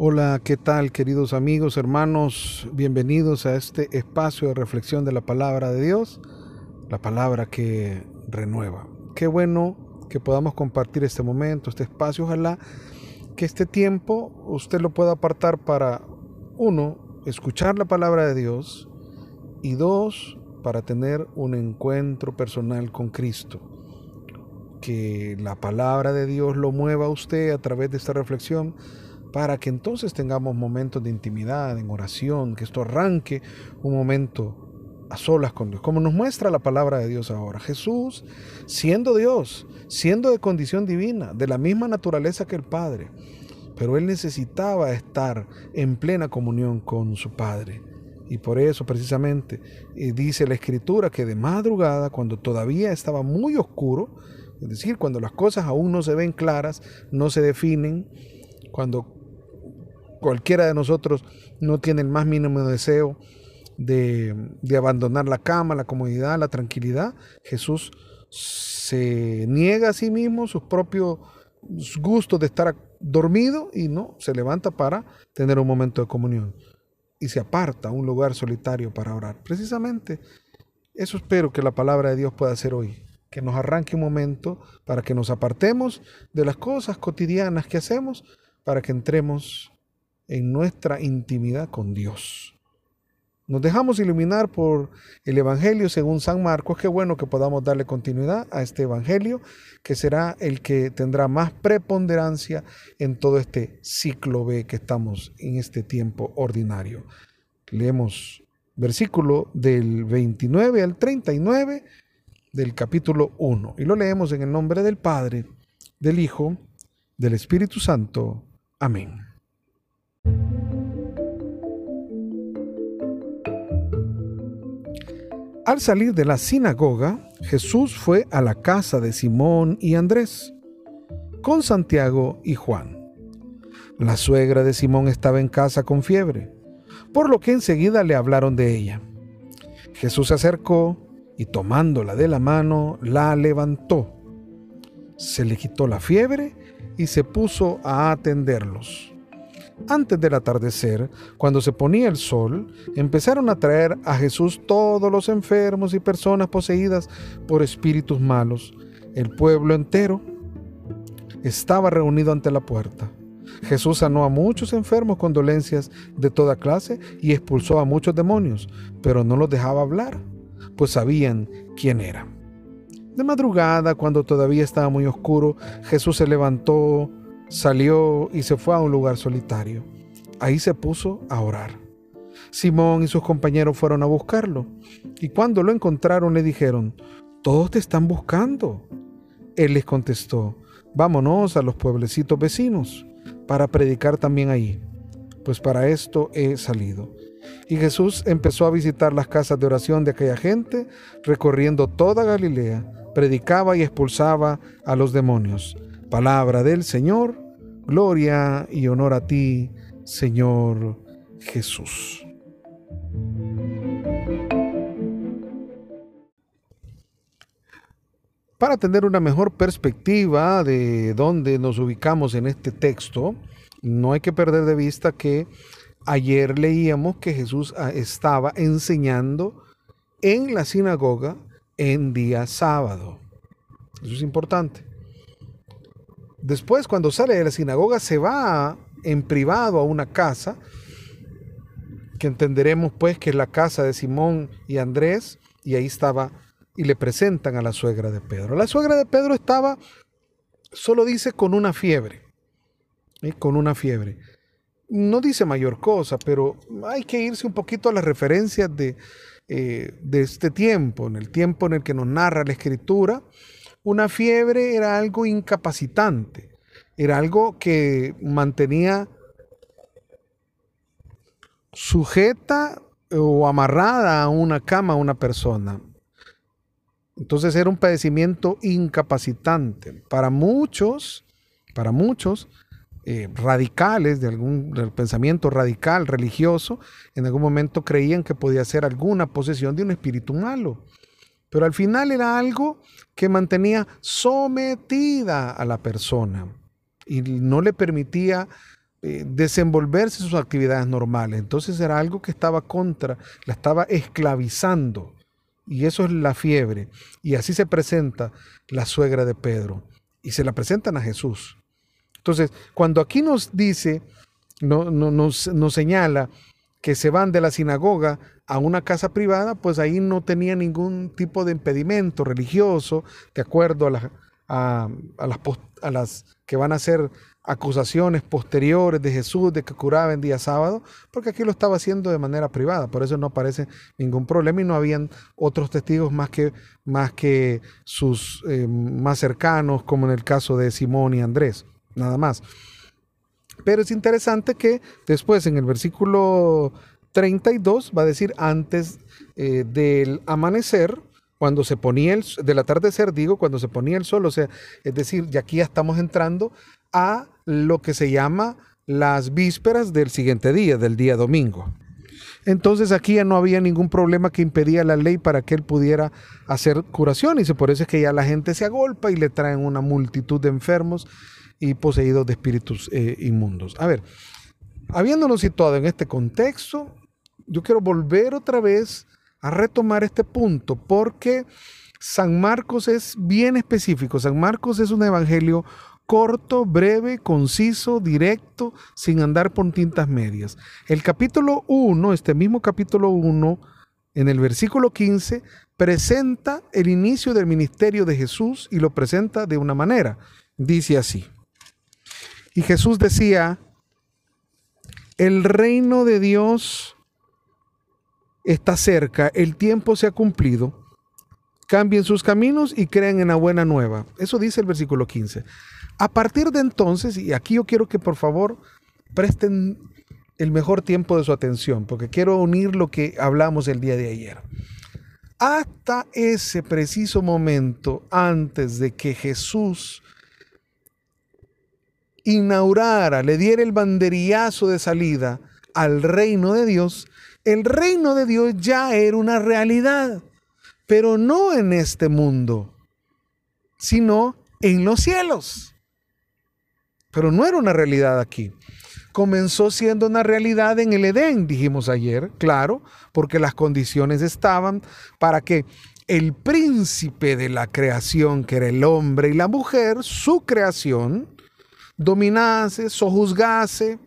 Hola, ¿qué tal queridos amigos, hermanos? Bienvenidos a este espacio de reflexión de la palabra de Dios, la palabra que renueva. Qué bueno que podamos compartir este momento, este espacio. Ojalá que este tiempo usted lo pueda apartar para, uno, escuchar la palabra de Dios y dos, para tener un encuentro personal con Cristo. Que la palabra de Dios lo mueva a usted a través de esta reflexión para que entonces tengamos momentos de intimidad, en oración, que esto arranque un momento a solas con Dios, como nos muestra la palabra de Dios ahora. Jesús, siendo Dios, siendo de condición divina, de la misma naturaleza que el Padre, pero él necesitaba estar en plena comunión con su Padre. Y por eso precisamente eh, dice la Escritura que de madrugada, cuando todavía estaba muy oscuro, es decir, cuando las cosas aún no se ven claras, no se definen, cuando cualquiera de nosotros no tiene el más mínimo deseo de, abandonar la cama, la comodidad, la tranquilidad, Jesús se niega a sí mismo sus propios gustos de estar dormido y no, se levanta para tener un momento de comunión y se aparta a un lugar solitario para orar. Precisamente eso espero que la palabra de Dios pueda hacer hoy, que nos arranque un momento para que nos apartemos de las cosas cotidianas que hacemos, para que entremos en nuestra intimidad con Dios. Nos dejamos iluminar por el Evangelio según San Marcos. Qué bueno que podamos darle continuidad a este Evangelio, que será el que tendrá más preponderancia en todo este ciclo B que estamos en este tiempo ordinario. Leemos versículo del 29 al 39 del capítulo 1 y lo leemos en el nombre del Padre, del Hijo, del Espíritu Santo. Amén. Al salir de la sinagoga, Jesús fue a la casa de Simón y Andrés, con Santiago y Juan. La suegra de Simón estaba en casa con fiebre, por lo que enseguida le hablaron de ella. Jesús se acercó y tomándola de la mano, la levantó. Se le quitó la fiebre y se puso a atenderlos. Antes del atardecer, cuando se ponía el sol, empezaron a traer a Jesús todos los enfermos y personas poseídas por espíritus malos. El pueblo entero estaba reunido ante la puerta. Jesús sanó a muchos enfermos con dolencias de toda clase y expulsó a muchos demonios, pero no los dejaba hablar, pues sabían quién era. De madrugada, cuando todavía estaba muy oscuro, Jesús se levantó, Salió y se fue a un lugar solitario. Ahí se puso a orar. Simón y sus compañeros fueron a buscarlo, y cuando lo encontraron le dijeron, Todos te están buscando. Él les contestó, Vámonos a los pueblecitos vecinos para predicar también ahí, pues para esto he salido. Y Jesús empezó a visitar las casas de oración de aquella gente, recorriendo toda Galilea, predicaba y expulsaba a los demonios. Palabra del Señor, gloria y honor a ti, Señor Jesús. Para tener una mejor perspectiva de dónde nos ubicamos en este texto, no hay que perder de vista que ayer leíamos que Jesús ah, estaba enseñando en la sinagoga en día sábado. Eso es importante. Después, cuando sale de la sinagoga, se va en privado a una casa, que entenderemos pues que es la casa de Simón y Andrés, y ahí estaba, y le presentan a la suegra de Pedro. La suegra de Pedro estaba, solo dice, con una fiebre, con una fiebre. No dice mayor cosa, pero hay que irse un poquito a las referencias de, eh, de este tiempo, en el tiempo en el que nos narra la escritura una fiebre era algo incapacitante, era algo que mantenía sujeta o amarrada a una cama a una persona. Entonces era un padecimiento incapacitante. Para muchos, para muchos eh, radicales de algún del pensamiento radical religioso, en algún momento creían que podía ser alguna posesión de un espíritu malo. Pero al final era algo que mantenía sometida a la persona y no le permitía eh, desenvolverse sus actividades normales. Entonces era algo que estaba contra, la estaba esclavizando. Y eso es la fiebre. Y así se presenta la suegra de Pedro. Y se la presentan a Jesús. Entonces, cuando aquí nos dice, no, nos, nos señala que se van de la sinagoga a una casa privada, pues ahí no tenía ningún tipo de impedimento religioso, de acuerdo a, las, a, las, que van a ser acusaciones posteriores de Jesús de que curaba en día sábado, porque aquí lo estaba haciendo de manera privada, por eso no aparece ningún problema y no habían otros testigos más que, más que sus eh, más cercanos, como en el caso de Simón y Andrés, nada más. Pero es interesante que después en el versículo 32 va a decir antes eh, del amanecer, cuando se ponía el, del atardecer, digo, cuando se ponía el sol, o sea, es decir, ya aquí ya estamos entrando a lo que se llama las vísperas del siguiente día, del día domingo. Entonces aquí ya no había ningún problema que impedía la ley para que él pudiera hacer curación. Y por eso es que ya la gente se agolpa y le traen una multitud de enfermos y poseídos de espíritus eh, inmundos. A ver, habiéndonos situado en este contexto, yo quiero volver otra vez a retomar este punto porque San Marcos es bien específico. San Marcos es un evangelio corto, breve, conciso, directo, sin andar por tintas medias. El capítulo 1, este mismo capítulo 1, en el versículo 15, presenta el inicio del ministerio de Jesús y lo presenta de una manera. Dice así. Y Jesús decía, el reino de Dios está cerca, el tiempo se ha cumplido, cambien sus caminos y crean en la buena nueva. Eso dice el versículo 15. A partir de entonces, y aquí yo quiero que por favor presten el mejor tiempo de su atención, porque quiero unir lo que hablamos el día de ayer. Hasta ese preciso momento, antes de que Jesús inaugurara, le diera el banderillazo de salida al reino de Dios, el reino de Dios ya era una realidad, pero no en este mundo, sino en los cielos pero no era una realidad aquí. Comenzó siendo una realidad en el Edén, dijimos ayer, claro, porque las condiciones estaban para que el príncipe de la creación, que era el hombre y la mujer, su creación, dominase, sojuzgase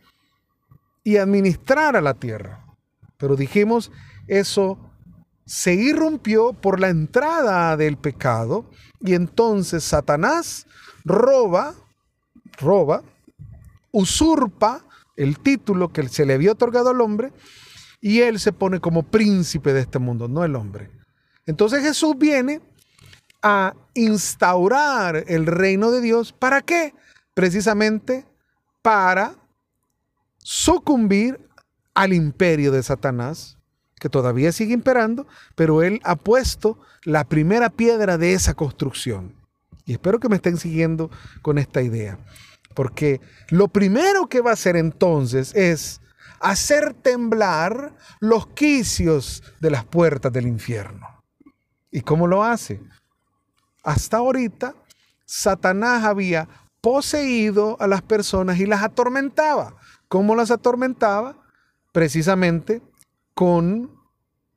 y administrara la tierra. Pero dijimos, eso se irrumpió por la entrada del pecado y entonces Satanás roba roba, usurpa el título que se le había otorgado al hombre y él se pone como príncipe de este mundo, no el hombre. Entonces Jesús viene a instaurar el reino de Dios. ¿Para qué? Precisamente para sucumbir al imperio de Satanás, que todavía sigue imperando, pero él ha puesto la primera piedra de esa construcción. Y espero que me estén siguiendo con esta idea. Porque lo primero que va a hacer entonces es hacer temblar los quicios de las puertas del infierno. ¿Y cómo lo hace? Hasta ahorita, Satanás había poseído a las personas y las atormentaba. ¿Cómo las atormentaba? Precisamente con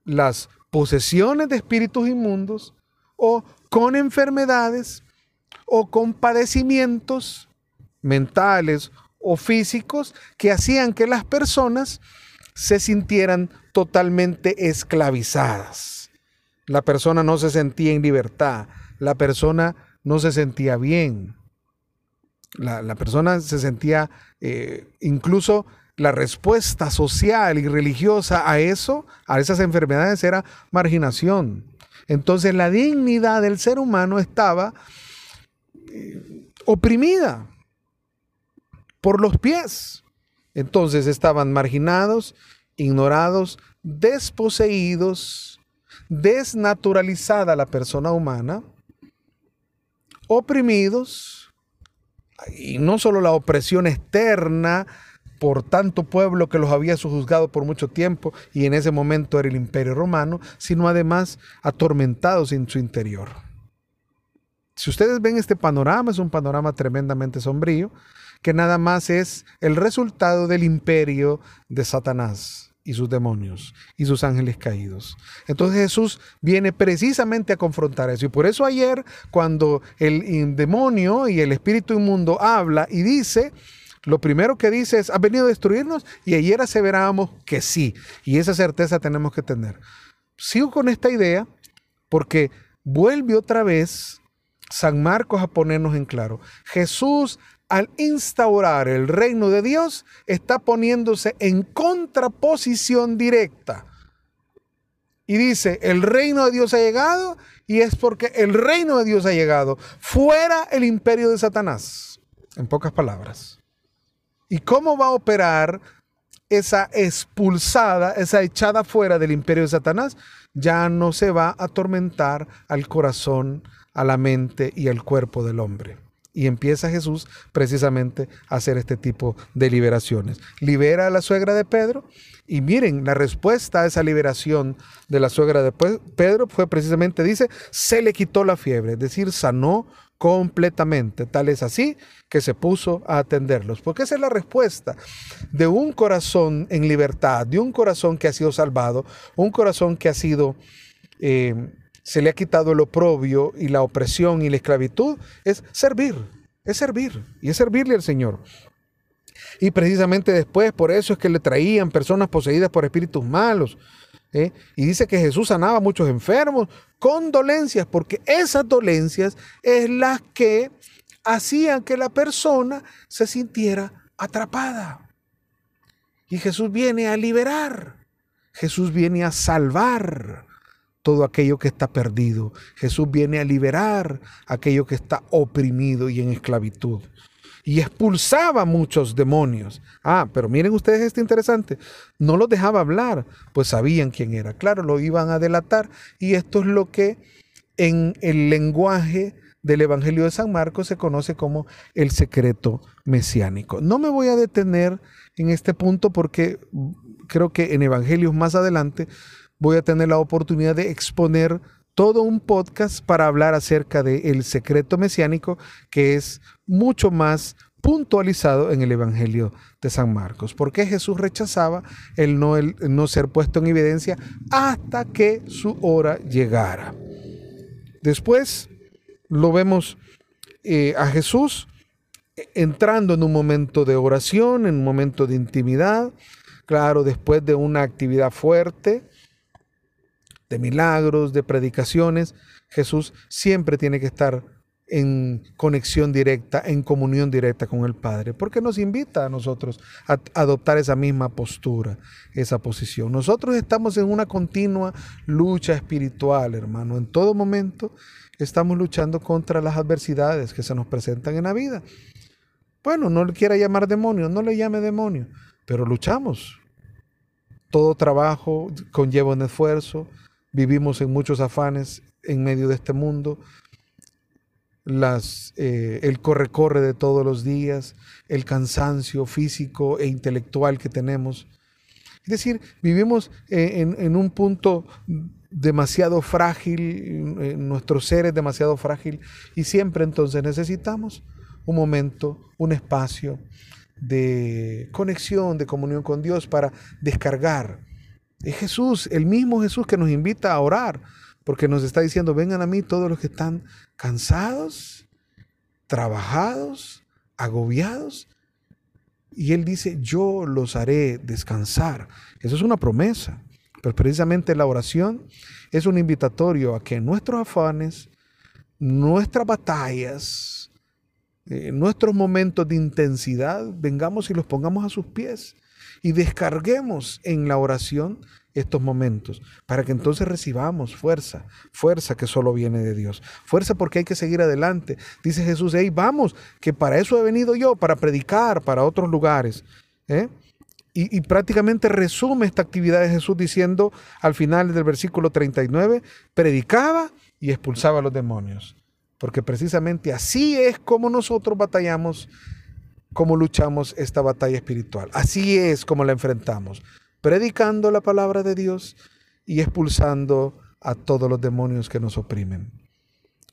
las posesiones de espíritus inmundos o con enfermedades o con padecimientos mentales o físicos que hacían que las personas se sintieran totalmente esclavizadas. La persona no se sentía en libertad, la persona no se sentía bien, la, persona se sentía eh, incluso la respuesta social y religiosa a eso, a esas enfermedades, era marginación. Entonces la dignidad del ser humano estaba eh, oprimida por los pies. Entonces estaban marginados, ignorados, desposeídos, desnaturalizada la persona humana, oprimidos, y no solo la opresión externa por tanto pueblo que los había sujuzgado por mucho tiempo y en ese momento era el imperio romano, sino además atormentados en su interior. Si ustedes ven este panorama, es un panorama tremendamente sombrío, que nada más es el resultado del imperio de Satanás y sus demonios y sus ángeles caídos. Entonces Jesús viene precisamente a confrontar eso. Y por eso ayer, cuando el demonio y el espíritu inmundo habla y dice, lo primero que dice es, ¿ha venido a destruirnos? Y ayer aseverábamos que sí. Y esa certeza tenemos que tener. Sigo con esta idea porque vuelve otra vez San Marcos a ponernos en claro. Jesús al instaurar el reino de Dios, está poniéndose en contraposición directa. Y dice, el reino de Dios ha llegado y es porque el reino de Dios ha llegado fuera el imperio de Satanás, en pocas palabras. ¿Y cómo va a operar esa expulsada, esa echada fuera del imperio de Satanás? Ya no se va a atormentar al corazón, a la mente y al cuerpo del hombre. Y empieza Jesús precisamente a hacer este tipo de liberaciones. Libera a la suegra de Pedro y miren, la respuesta a esa liberación de la suegra de Pedro fue precisamente, dice, se le quitó la fiebre, es decir, sanó completamente. Tal es así que se puso a atenderlos. Porque esa es la respuesta de un corazón en libertad, de un corazón que ha sido salvado, un corazón que ha sido... Eh, se le ha quitado el oprobio y la opresión y la esclavitud, es servir, es servir y es servirle al Señor. Y precisamente después, por eso es que le traían personas poseídas por espíritus malos. ¿eh? Y dice que Jesús sanaba a muchos enfermos con dolencias, porque esas dolencias es las que hacían que la persona se sintiera atrapada. Y Jesús viene a liberar, Jesús viene a salvar, todo aquello que está perdido. Jesús viene a liberar aquello que está oprimido y en esclavitud. Y expulsaba muchos demonios. Ah, pero miren ustedes este interesante. No los dejaba hablar, pues sabían quién era. Claro, lo iban a delatar. Y esto es lo que en el lenguaje del Evangelio de San Marcos se conoce como el secreto mesiánico. No me voy a detener en este punto porque creo que en Evangelios más adelante voy a tener la oportunidad de exponer todo un podcast para hablar acerca del secreto mesiánico que es mucho más puntualizado en el Evangelio de San Marcos. ¿Por qué Jesús rechazaba el no, el no ser puesto en evidencia hasta que su hora llegara? Después lo vemos eh, a Jesús entrando en un momento de oración, en un momento de intimidad, claro, después de una actividad fuerte, de milagros, de predicaciones, Jesús siempre tiene que estar en conexión directa, en comunión directa con el Padre, porque nos invita a nosotros a adoptar esa misma postura, esa posición. Nosotros estamos en una continua lucha espiritual, hermano. En todo momento estamos luchando contra las adversidades que se nos presentan en la vida. Bueno, no le quiera llamar demonio, no le llame demonio, pero luchamos. Todo trabajo conlleva un esfuerzo, vivimos en muchos afanes en medio de este mundo, las, eh, el corre-corre de todos los días, el cansancio físico e intelectual que tenemos. Es decir, vivimos en, en, un punto demasiado frágil, eh, nuestro ser es demasiado frágil y siempre entonces necesitamos un momento, un espacio de conexión, de comunión con Dios para descargar es Jesús, el mismo Jesús que nos invita a orar, porque nos está diciendo, vengan a mí todos los que están cansados, trabajados, agobiados. Y Él dice, yo los haré descansar. Eso es una promesa. Pero precisamente la oración es un invitatorio a que nuestros afanes, nuestras batallas, eh, nuestros momentos de intensidad, vengamos y los pongamos a sus pies y descarguemos en la oración estos momentos para que entonces recibamos fuerza, fuerza que solo viene de Dios, fuerza porque hay que seguir adelante. Dice Jesús, hey, vamos, que para eso he venido yo, para predicar para otros lugares. ¿eh? Y, y, prácticamente resume esta actividad de Jesús diciendo al final del versículo 39, predicaba y expulsaba a los demonios. Porque precisamente así es como nosotros batallamos cómo luchamos esta batalla espiritual. Así es como la enfrentamos, predicando la palabra de Dios y expulsando a todos los demonios que nos oprimen.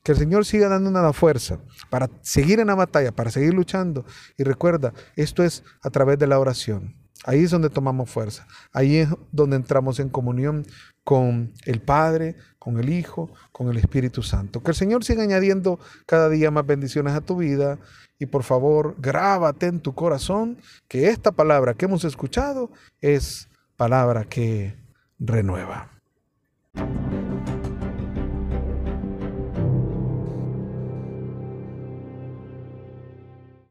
Que el Señor siga dándonos la fuerza para seguir en la batalla, para seguir luchando. Y recuerda, esto es a través de la oración. Ahí es donde tomamos fuerza. Ahí es donde entramos en comunión con el Padre, con el Hijo, con el Espíritu Santo. Que el Señor siga añadiendo cada día más bendiciones a tu vida. Y por favor, grábate en tu corazón que esta palabra que hemos escuchado es palabra que renueva.